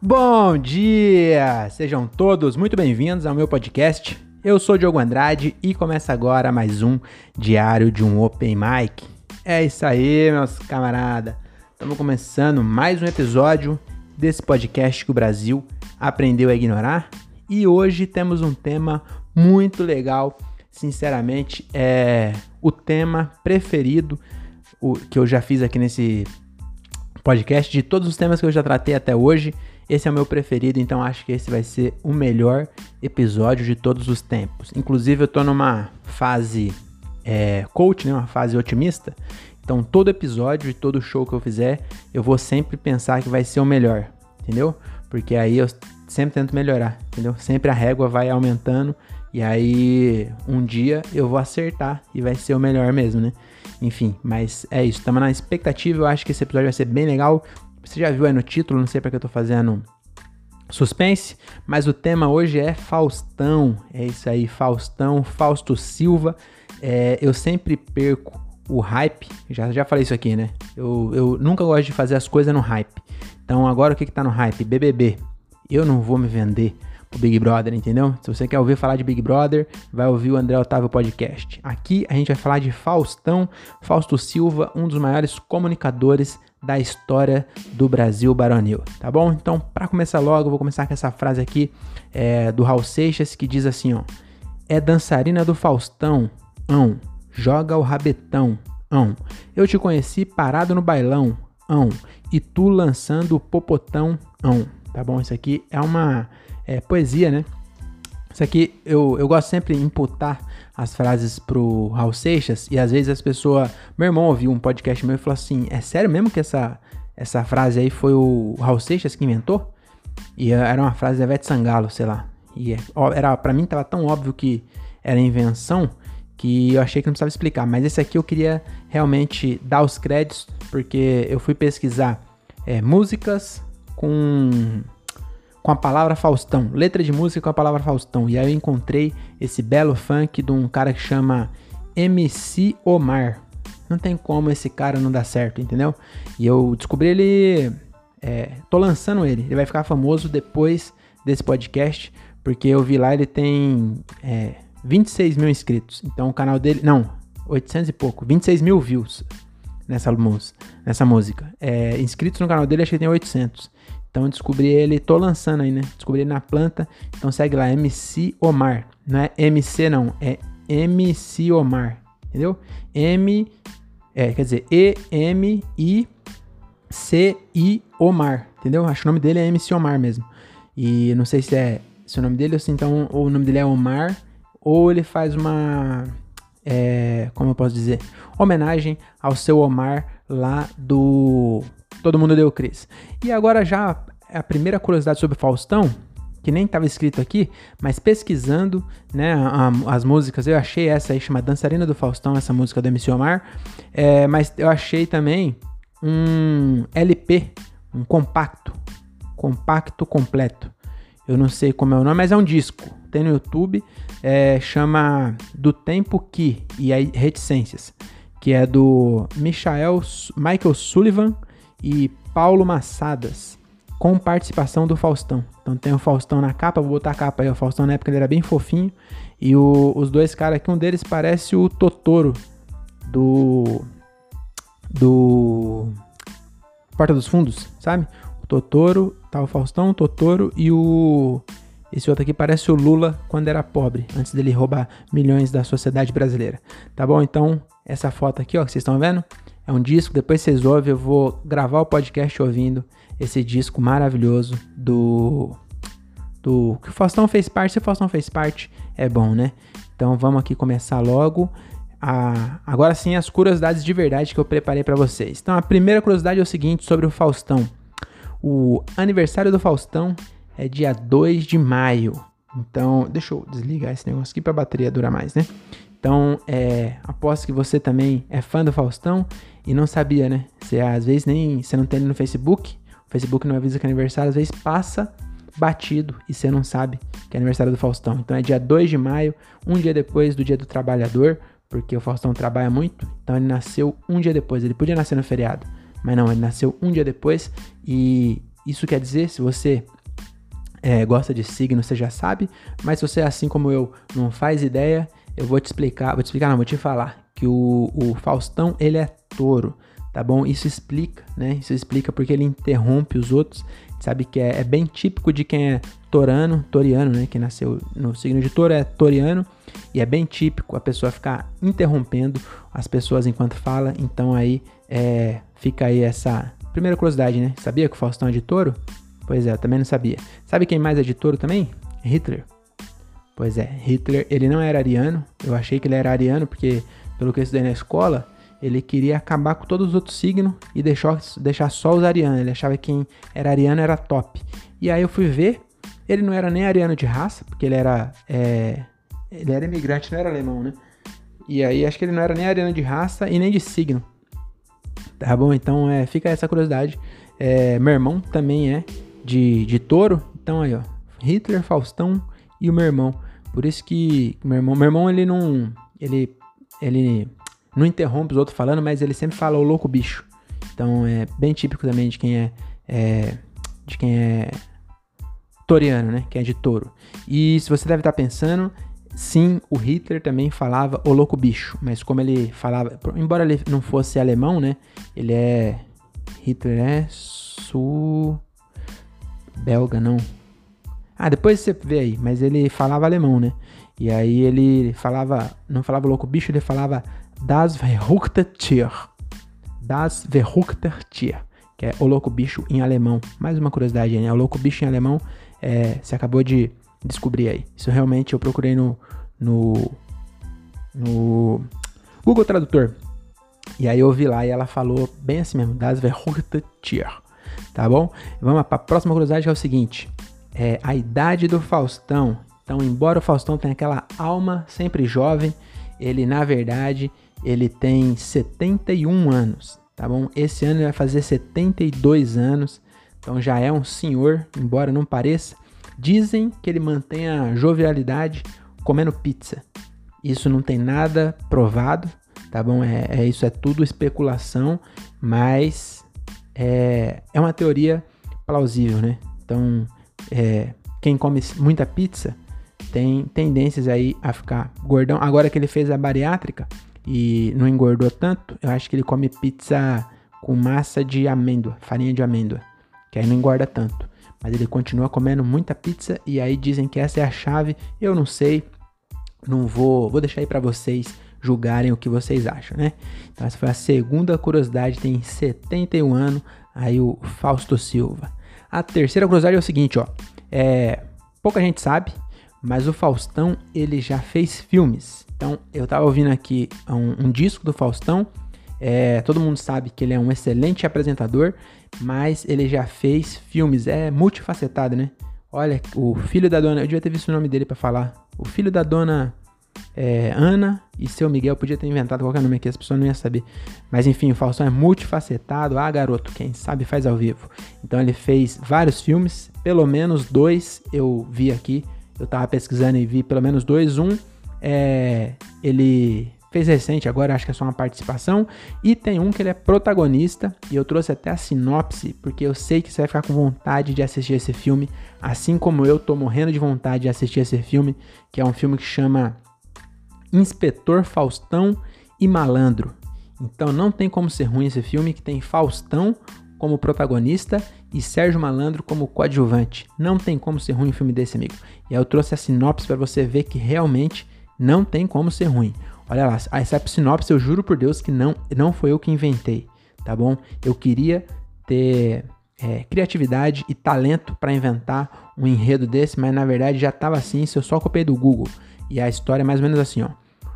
Bom dia! Sejam todos muito bem-vindos ao meu podcast. Eu sou Diogo Andrade e começa agora mais um Diário de um Open Mic. É isso aí, meus camaradas. Estamos começando mais um episódio desse podcast que o Brasil aprendeu a ignorar. E hoje temos um tema muito legal. Sinceramente, é o tema preferido que eu já fiz aqui nesse podcast. De todos os temas que eu já tratei até hoje, esse é o meu preferido, então acho que esse vai ser o melhor episódio de todos os tempos. Inclusive, eu tô numa fase é, coach, né, uma fase otimista. Então, todo episódio e todo show que eu fizer, eu vou sempre pensar que vai ser o melhor, entendeu? Porque aí eu sempre tento melhorar, entendeu? Sempre a régua vai aumentando e aí um dia eu vou acertar e vai ser o melhor mesmo, né? Enfim, mas é isso. Estamos na expectativa. Eu acho que esse episódio vai ser bem legal. Você já viu aí no título, não sei para que eu tô fazendo suspense, mas o tema hoje é Faustão. É isso aí, Faustão, Fausto Silva. É, eu sempre perco o hype, já, já falei isso aqui, né? Eu, eu nunca gosto de fazer as coisas no hype. Então agora o que, que tá no hype? BBB. Eu não vou me vender pro Big Brother, entendeu? Se você quer ouvir falar de Big Brother, vai ouvir o André Otávio Podcast. Aqui a gente vai falar de Faustão, Fausto Silva, um dos maiores comunicadores da história do Brasil baronil, tá bom? Então, para começar logo, vou começar com essa frase aqui é, do Raul Seixas que diz assim, ó: É dançarina do Faustão, ão, joga o rabetão, ão. Eu te conheci parado no bailão, ão, e tu lançando o popotão, ão. Tá bom? Isso aqui é uma é, poesia, né? Isso aqui eu, eu gosto sempre de imputar as frases pro Raul Seixas e às vezes as pessoas. Meu irmão ouviu um podcast meu e falou assim: é sério mesmo que essa, essa frase aí foi o Raul Seixas que inventou? E era uma frase da Ivete Sangalo, sei lá. E é, era, para mim tava tão óbvio que era invenção que eu achei que não precisava explicar. Mas esse aqui eu queria realmente dar os créditos, porque eu fui pesquisar é, músicas com com a palavra Faustão, letra de música com a palavra Faustão. E aí eu encontrei esse belo funk de um cara que chama MC Omar. Não tem como esse cara não dar certo, entendeu? E eu descobri ele. É, tô lançando ele. Ele vai ficar famoso depois desse podcast. Porque eu vi lá, ele tem é, 26 mil inscritos. Então o canal dele. Não, 800 e pouco. 26 mil views nessa, nessa música. É, inscritos no canal dele, acho que tem 800. Então eu descobri ele, tô lançando aí, né? Descobri ele na planta. Então segue lá, MC Omar. Não é MC não, é MC Omar. Entendeu? M, é, quer dizer, E-M-I-C-I Omar. Entendeu? Acho que o nome dele é MC Omar mesmo. E não sei se é se o nome dele ou se então ou o nome dele é Omar ou ele faz uma é, como eu posso dizer, homenagem ao seu Omar lá do Todo mundo deu Cris. E agora já a primeira curiosidade sobre Faustão, que nem estava escrito aqui, mas pesquisando, né, a, as músicas, eu achei essa aí, chama Dançarina do Faustão, essa música do MC Omar, é, mas eu achei também um LP, um compacto, compacto completo. Eu não sei como é o nome, mas é um disco. Tem no YouTube, é, chama Do Tempo Que, e aí Reticências, que é do Michael, Michael Sullivan e Paulo Massadas, com participação do Faustão. Então tem o Faustão na capa, vou botar a capa aí. O Faustão na época ele era bem fofinho. E o, os dois caras aqui, um deles parece o Totoro do. Do. Porta dos Fundos, sabe? O Totoro, tá o Faustão, o Totoro e o. Esse outro aqui parece o Lula quando era pobre, antes dele roubar milhões da sociedade brasileira. Tá bom? Então, essa foto aqui, ó, que vocês estão vendo, é um disco, depois vocês ouvem, eu vou gravar o podcast ouvindo esse disco maravilhoso do. do que o Faustão fez parte. Se o Faustão fez parte, é bom, né? Então vamos aqui começar logo. A, agora sim, as curiosidades de verdade que eu preparei para vocês. Então, a primeira curiosidade é o seguinte sobre o Faustão. O aniversário do Faustão é dia 2 de maio. Então, deixa eu desligar esse negócio aqui para a bateria durar mais, né? Então, é, aposto que você também é fã do Faustão e não sabia, né? Você às vezes nem você não tem ele no Facebook, o Facebook não avisa que é aniversário, às vezes passa batido e você não sabe que é aniversário do Faustão. Então é dia 2 de maio, um dia depois do Dia do Trabalhador, porque o Faustão trabalha muito, então ele nasceu um dia depois. Ele podia nascer no feriado, mas não, ele nasceu um dia depois e, Isso quer dizer, se você é, gosta de signo, você já sabe, mas se você, assim como eu, não faz ideia, eu vou te explicar, vou te explicar, não, vou te falar que o, o Faustão, ele é touro, tá bom? Isso explica, né? Isso explica porque ele interrompe os outros, sabe que é, é bem típico de quem é torano, toriano, né? Quem nasceu no signo de touro é toriano, e é bem típico a pessoa ficar interrompendo as pessoas enquanto fala, então aí é, fica aí essa primeira curiosidade, né? Sabia que o Faustão é de touro? Pois é, eu também não sabia. Sabe quem mais é de touro também? Hitler. Pois é, Hitler, ele não era ariano. Eu achei que ele era ariano porque, pelo que eu estudei na escola, ele queria acabar com todos os outros signos e deixar, deixar só os arianos. Ele achava que quem era ariano era top. E aí eu fui ver, ele não era nem ariano de raça, porque ele era. É, ele era imigrante, não era alemão, né? E aí acho que ele não era nem ariano de raça e nem de signo. Tá bom? Então é, fica essa curiosidade. É, meu irmão também é de, de touro. Então aí, ó. Hitler, Faustão e o meu irmão. Por isso que meu irmão, meu irmão ele não ele ele não interrompe os outros falando, mas ele sempre fala o louco bicho. Então é bem típico também de quem é, é de quem é toriano, né? Quem é de touro. E se você deve estar pensando, sim, o Hitler também falava o louco bicho, mas como ele falava, embora ele não fosse alemão, né? Ele é Hitler é sul belga, não. Ah, depois você vê aí, mas ele falava alemão, né? E aí ele falava, não falava louco bicho, ele falava das verrückte Tier. Das verrückte Tier, que é o louco bicho em alemão. Mais uma curiosidade, né? O louco bicho em alemão, é, você acabou de descobrir aí. Isso realmente eu procurei no, no, no Google Tradutor. E aí eu vi lá e ela falou bem assim mesmo, das verrückte Tier tá bom? Vamos para a próxima curiosidade que é o seguinte: é a idade do Faustão. Então, embora o Faustão tenha aquela alma sempre jovem, ele na verdade ele tem 71 anos, tá bom? Esse ano ele vai fazer 72 anos, então já é um senhor, embora não pareça. Dizem que ele mantém a jovialidade comendo pizza. Isso não tem nada provado, tá bom? É, é isso é tudo especulação, mas é, é uma teoria plausível, né? Então, é, quem come muita pizza tem tendências aí a ficar gordão. Agora que ele fez a bariátrica e não engordou tanto, eu acho que ele come pizza com massa de amêndoa, farinha de amêndoa, que aí não engorda tanto. Mas ele continua comendo muita pizza e aí dizem que essa é a chave. Eu não sei, não vou, vou deixar aí para vocês julgarem o que vocês acham, né? Então essa foi a segunda curiosidade, tem 71 anos, aí o Fausto Silva. A terceira curiosidade é o seguinte, ó, é, pouca gente sabe, mas o Faustão ele já fez filmes. Então eu tava ouvindo aqui um, um disco do Faustão, é, todo mundo sabe que ele é um excelente apresentador, mas ele já fez filmes, é multifacetado, né? Olha, o filho da dona, eu devia ter visto o nome dele para falar. O filho da dona é, Ana e seu Miguel. Podia ter inventado qualquer nome aqui, as pessoas não iam saber. Mas enfim, o Faustão é multifacetado. Ah, garoto, quem sabe faz ao vivo. Então ele fez vários filmes, pelo menos dois eu vi aqui. Eu tava pesquisando e vi pelo menos dois. Um, é, ele fez recente, agora acho que é só uma participação. E tem um que ele é protagonista. E eu trouxe até a sinopse, porque eu sei que você vai ficar com vontade de assistir esse filme. Assim como eu tô morrendo de vontade de assistir esse filme, que é um filme que chama Inspetor Faustão e Malandro. Então não tem como ser ruim esse filme que tem Faustão como protagonista e Sérgio Malandro como coadjuvante. Não tem como ser ruim um filme desse, amigo. E aí eu trouxe a sinopse para você ver que realmente não tem como ser ruim. Olha lá, essa sinopse eu juro por Deus que não, não foi eu que inventei, tá bom? Eu queria ter é, criatividade e talento para inventar um enredo desse, mas na verdade já estava assim, se eu só copiei do Google. E a história é mais ou menos assim, ó.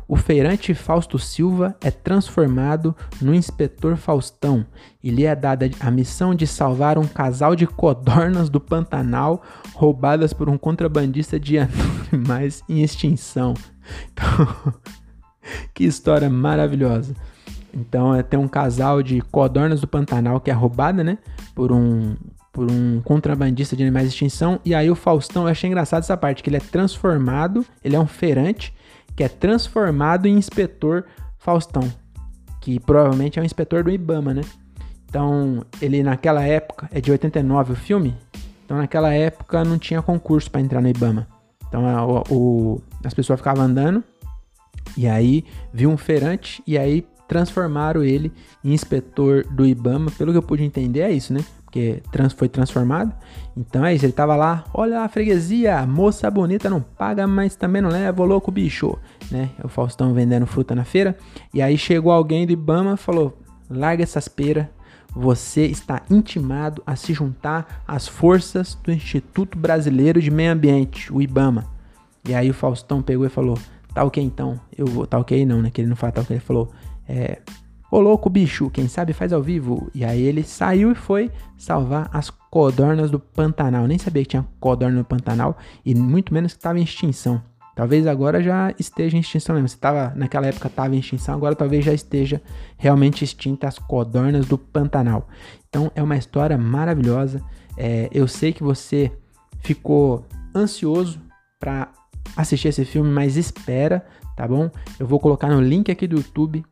O feirante Fausto Silva é transformado no inspetor Faustão e lhe é dada a missão de salvar um casal de codornas do Pantanal roubadas por um contrabandista de animais em extinção. Então, que história maravilhosa. Então, é, tem um casal de codornas do Pantanal que é roubada, né, por um por um contrabandista de animais em extinção. E aí o Faustão, eu achei engraçado essa parte, que ele é transformado, ele é um feirante, que é transformado em inspetor Faustão, que provavelmente é um inspetor do Ibama, né? Então, ele naquela época, é de 89 o filme, então naquela época não tinha concurso para entrar no IBAMA. Então a, o, as pessoas ficavam andando e aí viu um feirante e aí transformaram ele em inspetor do IBAMA. Pelo que eu pude entender é isso, né? Trans, foi transformado. Então é isso, ele tava lá, olha a freguesia, moça bonita não paga, mas também não leva, louco bicho, né? O Faustão vendendo fruta na feira. E aí chegou alguém do IBAMA falou: larga essas peras, você está intimado a se juntar às forças do Instituto Brasileiro de Meio Ambiente, o IBAMA. E aí o Faustão pegou e falou: tá ok então, eu vou, tá ok não, né? Que ele não fala tá ok, ele falou: é, ô louco bicho, quem sabe faz ao vivo. E aí ele saiu e foi salvar as codornas do Pantanal. Nem sabia que tinha codorna no Pantanal e muito menos que estava em extinção. Talvez agora já esteja em extinção mesmo. Se tava, naquela época estava em extinção, agora talvez já esteja realmente extinta as codornas do Pantanal. Então é uma história maravilhosa. É, eu sei que você ficou ansioso para assistir esse filme, mas espera, tá bom? Eu vou colocar no link aqui do YouTube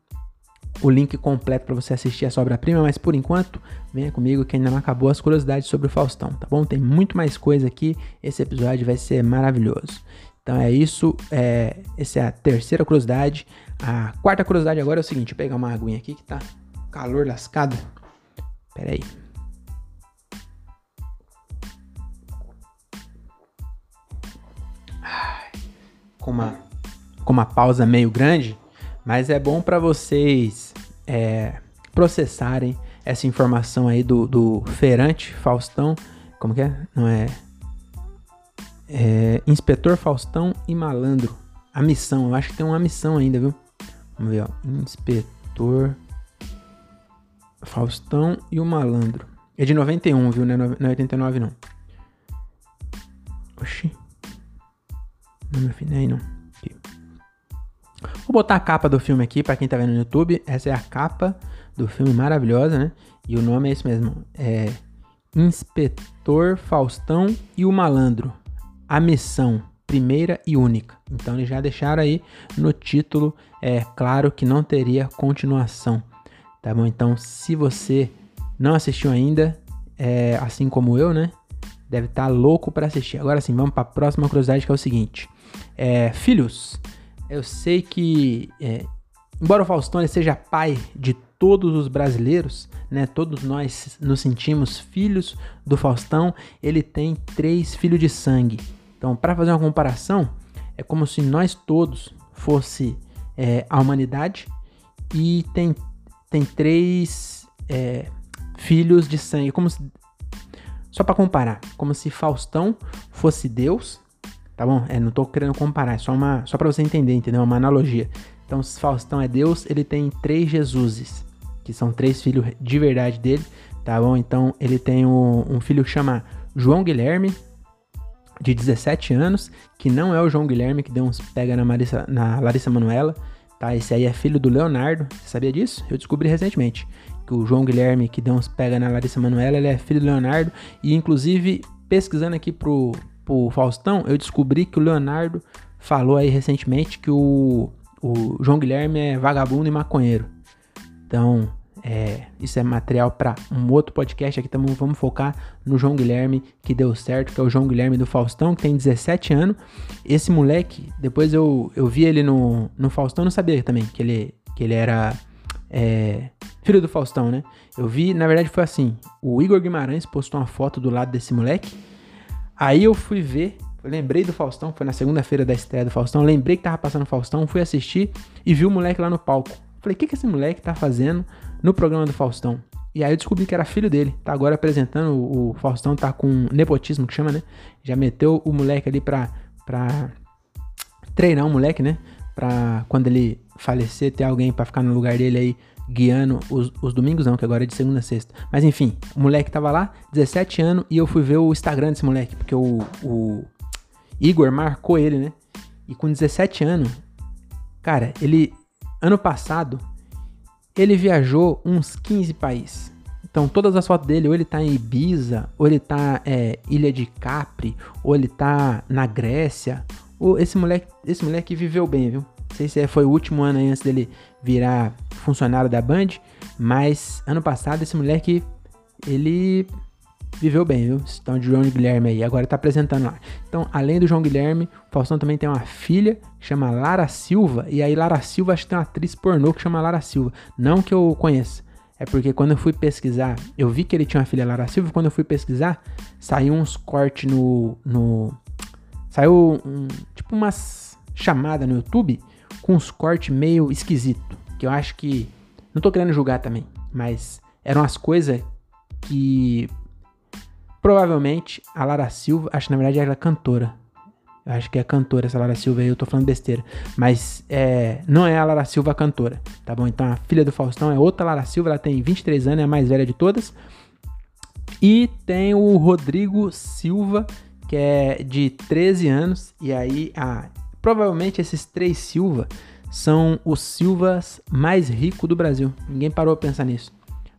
o link completo para você assistir essa obra-prima, mas por enquanto, venha comigo que ainda não acabou as curiosidades sobre o Faustão, tá bom? Tem muito mais coisa aqui, esse episódio vai ser maravilhoso. Então é isso. É, essa é a terceira curiosidade. A quarta curiosidade agora é o seguinte: pegar uma aguinha aqui que tá calor lascado. Pera aí. Com uma, com uma pausa meio grande, mas é bom para vocês é, processarem essa informação aí do, do feirante Faustão. Como que é? Não é é, Inspetor Faustão e Malandro. A missão, eu acho que tem uma missão ainda, viu? Vamos ver, ó. Inspetor Faustão e o Malandro. É de 91, viu? Não é 89, não. Oxi. Não me afinei, não. Vou botar a capa do filme aqui para quem tá vendo no YouTube. Essa é a capa do filme maravilhosa, né? E o nome é esse mesmo. É Inspetor Faustão e o Malandro a missão primeira e única. Então eles já deixaram aí no título, é claro que não teria continuação, tá bom? Então se você não assistiu ainda, é, assim como eu, né? Deve estar tá louco para assistir. Agora sim, vamos para a próxima curiosidade que é o seguinte: é, filhos, eu sei que é, embora o Faustão seja pai de todos os brasileiros, né? Todos nós nos sentimos filhos do Faustão. Ele tem três filhos de sangue. Então, para fazer uma comparação, é como se nós todos fosse é, a humanidade e tem, tem três é, filhos de sangue. Como se, só para comparar, como se Faustão fosse Deus, tá bom? É, não tô querendo comparar, é só uma, só para você entender, entendeu? Uma analogia. Então, se Faustão é Deus, ele tem três Jesuses, que são três filhos de verdade dele, tá bom? Então, ele tem um, um filho que chama João Guilherme, de 17 anos, que não é o João Guilherme que deu uns pega na, Marissa, na Larissa Manuela, tá? Esse aí é filho do Leonardo, você sabia disso? Eu descobri recentemente que o João Guilherme que deu uns pega na Larissa Manuela, ele é filho do Leonardo, e inclusive pesquisando aqui pro, pro Faustão, eu descobri que o Leonardo falou aí recentemente que o, o João Guilherme é vagabundo e maconheiro. Então, é, isso é material para um outro podcast. Aqui tamo, vamos focar no João Guilherme, que deu certo, que é o João Guilherme do Faustão, que tem 17 anos. Esse moleque, depois eu, eu vi ele no, no Faustão, não sabia também que ele, que ele era é, filho do Faustão, né? Eu vi, na verdade foi assim: o Igor Guimarães postou uma foto do lado desse moleque. Aí eu fui ver, eu lembrei do Faustão, foi na segunda-feira da estreia do Faustão. Lembrei que tava passando o Faustão, fui assistir e vi o moleque lá no palco. Falei, o que, que esse moleque tá fazendo no programa do Faustão? E aí eu descobri que era filho dele. Tá agora apresentando. O Faustão tá com nepotismo, que chama, né? Já meteu o moleque ali pra, pra treinar o moleque, né? Pra quando ele falecer, ter alguém para ficar no lugar dele aí guiando os, os, domingos, não, que agora é de segunda a sexta. Mas enfim, o moleque tava lá, 17 anos, e eu fui ver o Instagram desse moleque, porque o, o Igor marcou ele, né? E com 17 anos, cara, ele Ano passado, ele viajou uns 15 países. Então, todas as fotos dele, ou ele tá em Ibiza, ou ele tá é, Ilha de Capri, ou ele tá na Grécia. Ou esse moleque, esse moleque viveu bem, viu? Não sei se é, foi o último ano aí antes dele virar funcionário da Band, Mas ano passado esse moleque, ele viveu bem, viu? Então, de João Guilherme aí, agora tá apresentando lá. Então, além do João Guilherme, o Faustão também tem uma filha que chama Lara Silva. E aí, Lara Silva, acho que tem uma atriz pornô que chama Lara Silva. Não que eu conheça. É porque quando eu fui pesquisar, eu vi que ele tinha uma filha Lara Silva. Quando eu fui pesquisar, saiu uns cortes no. no saiu um, tipo umas chamadas no YouTube com uns cortes meio esquisito. Que eu acho que. Não tô querendo julgar também, mas eram as coisas que Provavelmente a Lara Silva, acho que na verdade ela é cantora. Eu acho que é cantora essa Lara Silva aí, eu tô falando besteira. Mas é, não é a Lara Silva cantora, tá bom? Então a filha do Faustão é outra Lara Silva, ela tem 23 anos, é a mais velha de todas. E tem o Rodrigo Silva, que é de 13 anos. E aí, ah, provavelmente esses três Silva são os Silvas mais ricos do Brasil. Ninguém parou a pensar nisso.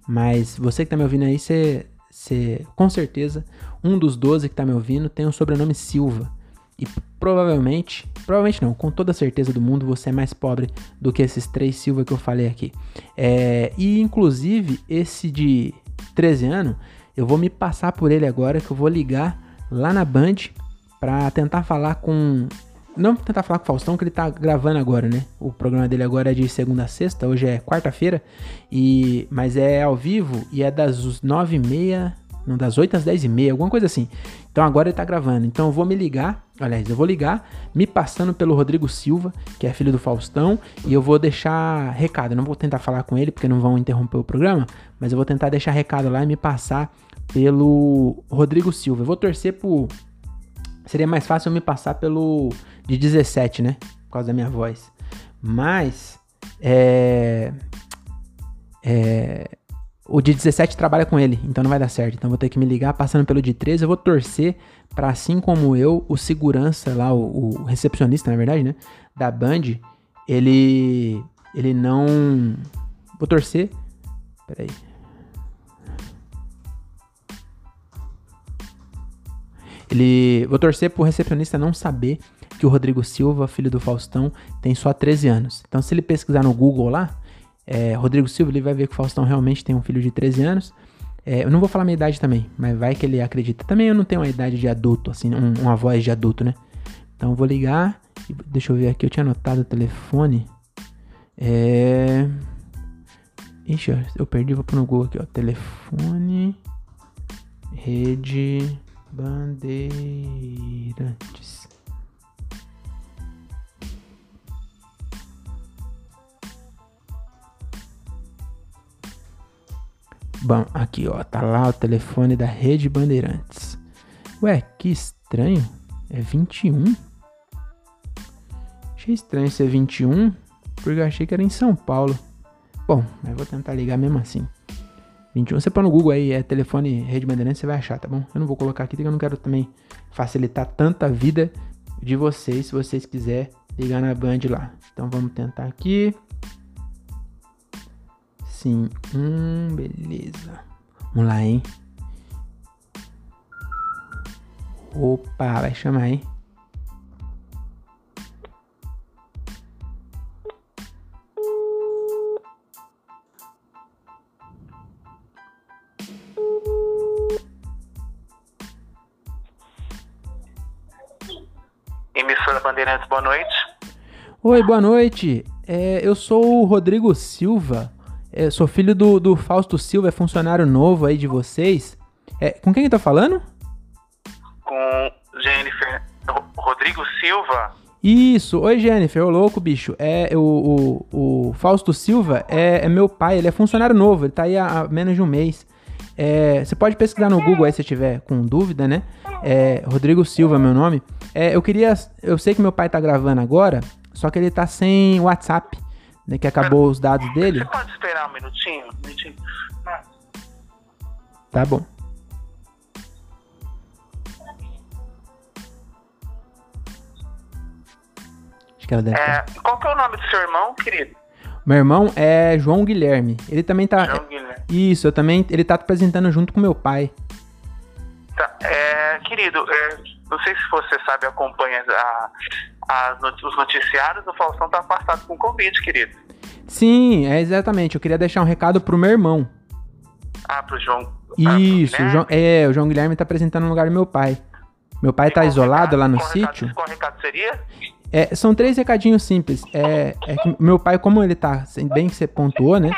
Mas você que tá me ouvindo aí, você você, com certeza, um dos 12 que tá me ouvindo tem o sobrenome Silva. E provavelmente, provavelmente não, com toda certeza do mundo, você é mais pobre do que esses três Silva que eu falei aqui. É, e inclusive, esse de 13 anos, eu vou me passar por ele agora, que eu vou ligar lá na Band para tentar falar com não tentar falar com o Faustão, que ele tá gravando agora, né? O programa dele agora é de segunda a sexta, hoje é quarta-feira, e mas é ao vivo e é das nove e meia, não, das oito às dez e meia, alguma coisa assim. Então agora ele tá gravando. Então eu vou me ligar, aliás, eu vou ligar, me passando pelo Rodrigo Silva, que é filho do Faustão, e eu vou deixar recado. Eu não vou tentar falar com ele, porque não vão interromper o programa, mas eu vou tentar deixar recado lá e me passar pelo Rodrigo Silva. Eu vou torcer por. Seria mais fácil eu me passar pelo de 17, né? Por causa da minha voz. Mas, é, é, o de 17 trabalha com ele, então não vai dar certo. Então vou ter que me ligar. Passando pelo de 13, eu vou torcer para assim como eu, o segurança lá, o, o, recepcionista, na verdade, né? Da Band, ele. Ele não. Vou torcer. Peraí. Ele. Vou torcer pro recepcionista não saber que o Rodrigo Silva, filho do Faustão, tem só 13 anos. Então, se ele pesquisar no Google lá, é, Rodrigo Silva, ele vai ver que o Faustão realmente tem um filho de 13 anos. É, eu não vou falar minha idade também, mas vai que ele acredita. Também eu não tenho uma idade de adulto, assim, um, uma voz de adulto, né? Então vou ligar. Deixa eu ver aqui, eu tinha anotado o telefone. É. Ixi, eu perdi, vou pôr no Google aqui, ó. Telefone. Rede Bandeirantes. Bom, aqui ó, tá lá o telefone da Rede Bandeirantes. Ué, que estranho. É 21? Achei estranho ser 21, porque eu achei que era em São Paulo. Bom, mas vou tentar ligar mesmo assim. 21, você põe no Google aí, é telefone Rede Bandeirantes, você vai achar, tá bom? Eu não vou colocar aqui, porque eu não quero também facilitar tanta vida de vocês, se vocês quiserem ligar na Band lá. Então vamos tentar aqui. Sim. Hum, beleza. Vamos lá, hein? Opa, vai chamar, hein? Bandeirantes, boa noite. Oi, boa noite. É, eu sou o Rodrigo Silva. Eu sou filho do, do Fausto Silva, é funcionário novo aí de vocês. É, com quem eu tô falando? Com Jennifer Rodrigo Silva. Isso, oi Jennifer, ô louco bicho. É o, o, o Fausto Silva é, é, meu pai, ele é funcionário novo, ele tá aí há, há menos de um mês. É, você pode pesquisar no Google aí se tiver com dúvida, né? É, Rodrigo Silva é meu nome. É, eu queria. Eu sei que meu pai tá gravando agora, só que ele tá sem WhatsApp né, que acabou os dados dele. Você pode esperar um minutinho? Um minutinho. Tá bom. Acho que ela deve é, qual que é o nome do seu irmão, querido? Meu irmão é João Guilherme. Ele também tá. João Guilherme. Isso, eu também. Ele tá apresentando junto com meu pai. Tá, é, querido, é, não sei se você sabe, acompanha a, a, os noticiários, o Faustão tá afastado com Covid, querido. Sim, é exatamente. Eu queria deixar um recado pro meu irmão. Ah, pro João. Isso, ah, o João, é, o João Guilherme tá apresentando no lugar do meu pai. Meu pai tá isolado lá no sítio. Recado, qual recado seria? É, são três recadinhos simples. É, é, que meu pai, como ele tá, bem que você pontuou, né?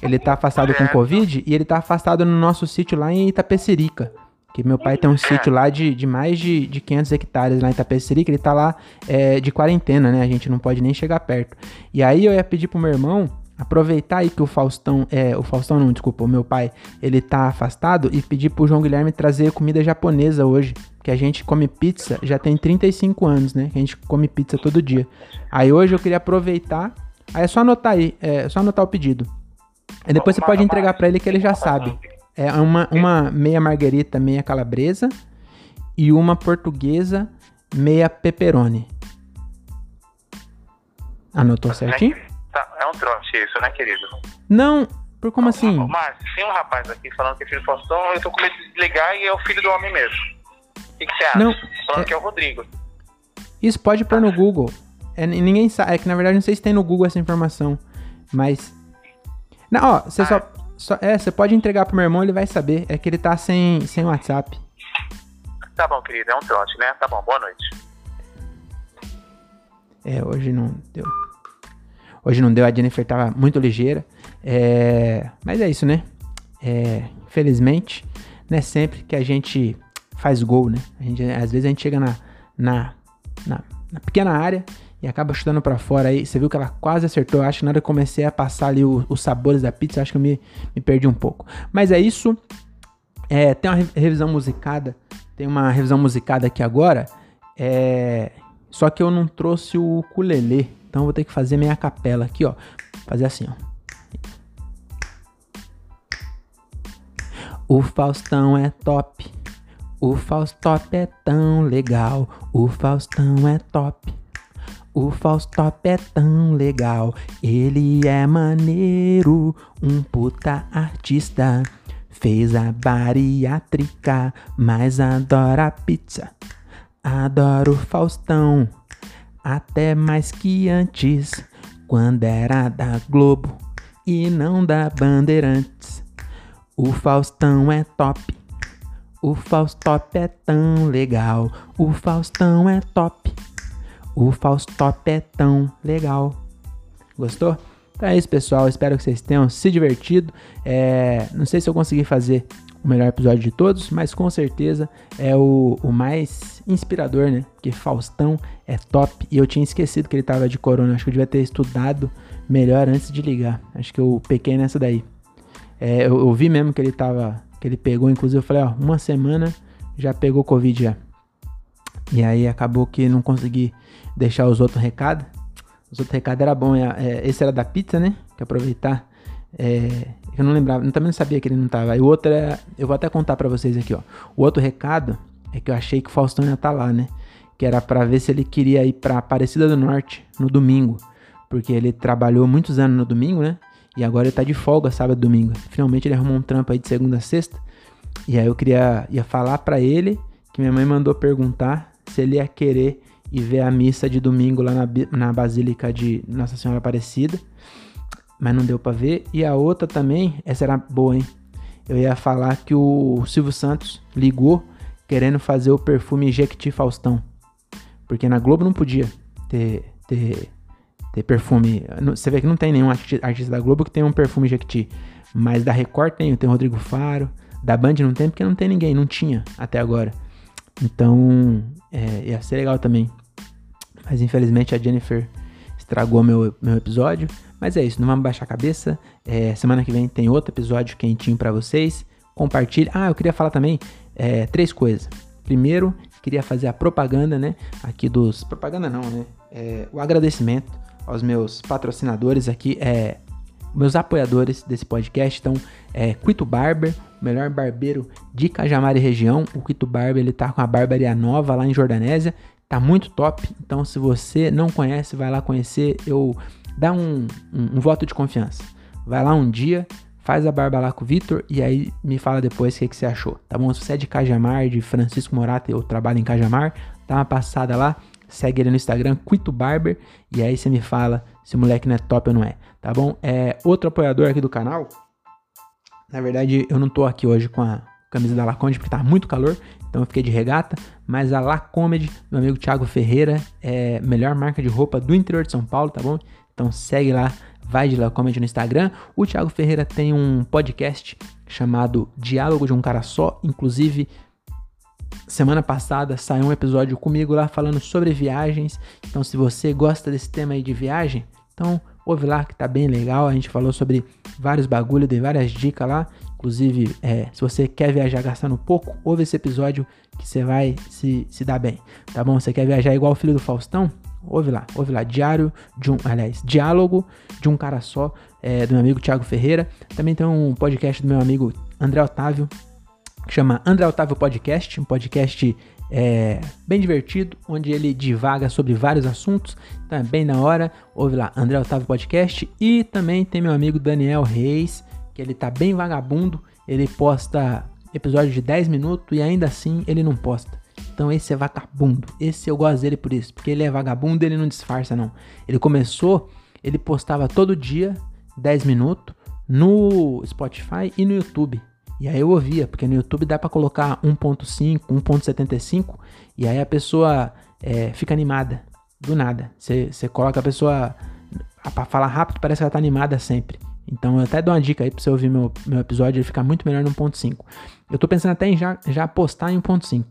Ele tá afastado com Covid e ele tá afastado no nosso sítio lá em Itapecerica. Que meu pai tem um sítio lá de, de mais de, de 500 hectares lá em Itapecerica. Ele tá lá é, de quarentena, né? A gente não pode nem chegar perto. E aí eu ia pedir pro meu irmão aproveitar aí que o Faustão, é, o Faustão não, desculpa, o meu pai, ele tá afastado e pedir pro João Guilherme trazer comida japonesa hoje, que a gente come pizza já tem 35 anos, né? Que a gente come pizza todo dia. Aí hoje eu queria aproveitar, aí é só anotar aí, é só anotar o pedido. Aí depois você pode entregar para ele que ele já sabe. É uma, uma meia marguerita, meia calabresa e uma portuguesa, meia pepperoni. Anotou certinho? Um trote isso, né, querido? Não, por como assim? Márcio, tem um rapaz aqui falando que é filho do Faustão, eu tô com medo de desligar e é o filho do homem mesmo. O que, que você acha? Não, falando é... que é o Rodrigo. Isso pode pôr no Google. É, ninguém sabe. É que na verdade não sei se tem no Google essa informação. Mas. Não, ó, você ah, só, só. É, você pode entregar pro meu irmão, ele vai saber. É que ele tá sem, sem WhatsApp. Tá bom, querido, é um trote, né? Tá bom, boa noite. É, hoje não deu. Hoje não deu, a Jennifer tava muito ligeira. É, mas é isso, né? É, infelizmente, não é sempre que a gente faz gol, né? Gente, às vezes a gente chega na, na, na, na pequena área e acaba chutando para fora aí. Você viu que ela quase acertou. Acho que na hora que eu comecei a passar ali os sabores da pizza, acho que eu me, me perdi um pouco. Mas é isso. É, tem uma revisão musicada. Tem uma revisão musicada aqui agora. É, só que eu não trouxe o ukulele. Então vou ter que fazer minha capela aqui, ó. Fazer assim, ó. O Faustão é top. O Faustop é tão legal. O Faustão é top. O Faustop é tão legal. Ele é maneiro, um puta artista. Fez a bariátrica, mas adora pizza. Adoro Faustão até mais que antes, quando era da Globo e não da Bandeirantes. O Faustão é top, o Faustop é tão legal, o Faustão é top, o Faustop é tão legal. Gostou? Então é isso, pessoal. Espero que vocês tenham se divertido. É, não sei se eu consegui fazer o melhor episódio de todos, mas com certeza é o, o mais inspirador, né? Porque Faustão é top e eu tinha esquecido que ele tava de corona. Acho que eu devia ter estudado melhor antes de ligar. Acho que eu pequei nessa daí. É, eu, eu, vi mesmo que ele tava, que ele pegou, inclusive eu falei, ó, uma semana já pegou Covid já. E aí acabou que não consegui deixar os outros recados. Os outros recados era bom, é, é, esse era da pizza, né? Que aproveitar. É, eu não lembrava, eu também não sabia que ele não tava. E o outro é. Eu vou até contar para vocês aqui, ó. O outro recado é que eu achei que o Faustão ia estar tá lá, né? Que era para ver se ele queria ir pra Aparecida do Norte no domingo. Porque ele trabalhou muitos anos no domingo, né? E agora ele tá de folga sábado e domingo. Finalmente ele arrumou um trampo aí de segunda a sexta. E aí eu queria ia falar para ele que minha mãe mandou perguntar se ele ia querer ir ver a missa de domingo lá na, na Basílica de Nossa Senhora Aparecida mas não deu para ver. E a outra também, essa era boa, hein? Eu ia falar que o Silvio Santos ligou querendo fazer o perfume Jequiti Faustão. Porque na Globo não podia ter, ter, ter perfume. Você vê que não tem nenhum artista da Globo que tem um perfume Jequiti. Mas da Record tem, tem Rodrigo Faro. Da Band não tem porque não tem ninguém, não tinha até agora. Então, é, ia ser legal também. Mas infelizmente a Jennifer estragou meu, meu episódio. Mas é isso, não vamos baixar a cabeça. É, semana que vem tem outro episódio quentinho para vocês. Compartilhe. Ah, eu queria falar também é, três coisas. Primeiro, queria fazer a propaganda, né? Aqui dos. Propaganda não, né? É, o agradecimento aos meus patrocinadores aqui, é, meus apoiadores desse podcast. Então, é Quito Barber, o melhor barbeiro de Cajamar e região. O Quito Barber, ele tá com a barbearia nova lá em Jordanésia. Tá muito top. Então, se você não conhece, vai lá conhecer. Eu dá um, um, um voto de confiança. Vai lá um dia, faz a barba lá com o Vitor e aí me fala depois o que, que, você achou, tá bom? Se você é de Cajamar, de Francisco Morata, eu trabalho em Cajamar, dá uma passada lá, segue ele no Instagram, Quito Barber, e aí você me fala se o moleque não é top ou não é, tá bom? É outro apoiador aqui do canal. Na verdade, eu não tô aqui hoje com a camisa da Laconde porque tá muito calor, então eu fiquei de regata, mas a Lacomedy, meu amigo Thiago Ferreira, é melhor marca de roupa do interior de São Paulo, tá bom? Então segue lá, vai de Lacomedy no Instagram. O Thiago Ferreira tem um podcast chamado Diálogo de um Cara Só, inclusive semana passada saiu um episódio comigo lá falando sobre viagens. Então, se você gosta desse tema aí de viagem, então ouve lá que tá bem legal. A gente falou sobre vários bagulho, dei várias dicas lá. Inclusive, é, se você quer viajar gastando pouco, ouve esse episódio que você vai se, se dar bem, tá bom? Você quer viajar igual o filho do Faustão? Ouve lá, ouve lá. Diário de um, aliás, Diálogo de um Cara Só, é, do meu amigo Thiago Ferreira. Também tem um podcast do meu amigo André Otávio, que chama André Otávio Podcast, um podcast é, bem divertido, onde ele divaga sobre vários assuntos. Então é bem na hora. Ouve lá, André Otávio Podcast. E também tem meu amigo Daniel Reis, que ele tá bem vagabundo. Ele posta episódio de 10 minutos e ainda assim ele não posta. Então esse é vagabundo. Esse eu gosto dele por isso, porque ele é vagabundo ele não disfarça não. Ele começou, ele postava todo dia 10 minutos no Spotify e no YouTube. E aí eu ouvia, porque no YouTube dá para colocar 1.5, 1.75 e aí a pessoa é, fica animada do nada. Você coloca a pessoa para falar rápido, parece que ela tá animada sempre. Então eu até dou uma dica aí pra você ouvir meu, meu episódio, ele fica muito melhor no 1.5. Eu tô pensando até em já, já postar em 1.5.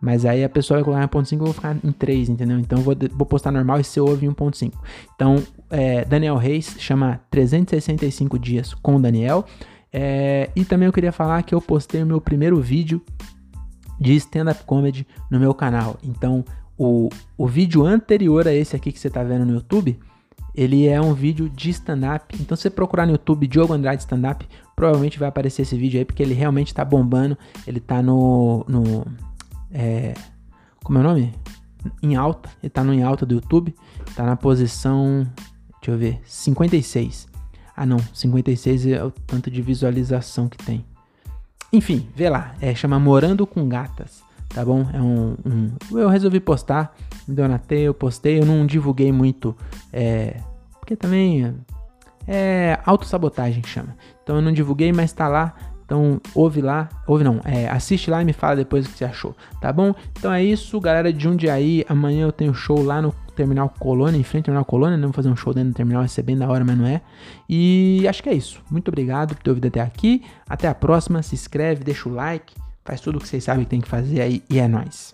Mas aí a pessoa vai colocar em 1.5 e eu vou ficar em 3, entendeu? Então eu vou, vou postar normal e você ouve em 1.5. Então, é, Daniel Reis chama 365 dias com Daniel. É, e também eu queria falar que eu postei o meu primeiro vídeo de stand-up comedy no meu canal. Então, o, o vídeo anterior a esse aqui que você está vendo no YouTube, ele é um vídeo de stand-up. Então, se você procurar no YouTube Diogo Andrade Stand-up, provavelmente vai aparecer esse vídeo aí, porque ele realmente está bombando. Ele está no. no é, como é o nome? Em alta. Ele está no em alta do YouTube. Está na posição. Deixa eu ver. 56. Ah não, 56 é o tanto de visualização que tem. Enfim, vê lá, é chama Morando com Gatas, tá bom? É um, um eu resolvi postar, me deu na teia, eu postei, eu não divulguei muito, é, porque também é autossabotagem que chama. Então eu não divulguei, mas tá lá, então ouve lá, ouve não, é, assiste lá e me fala depois o que você achou, tá bom? Então é isso, galera de Jundiaí, amanhã eu tenho show lá no Terminal Colônia, em frente ao Terminal Colônia, não né? vou fazer um show dentro do terminal, vai ser bem da hora, mas não é. E acho que é isso. Muito obrigado por ter ouvido até aqui. Até a próxima, se inscreve, deixa o like, faz tudo o que vocês sabem que tem que fazer aí e é nóis.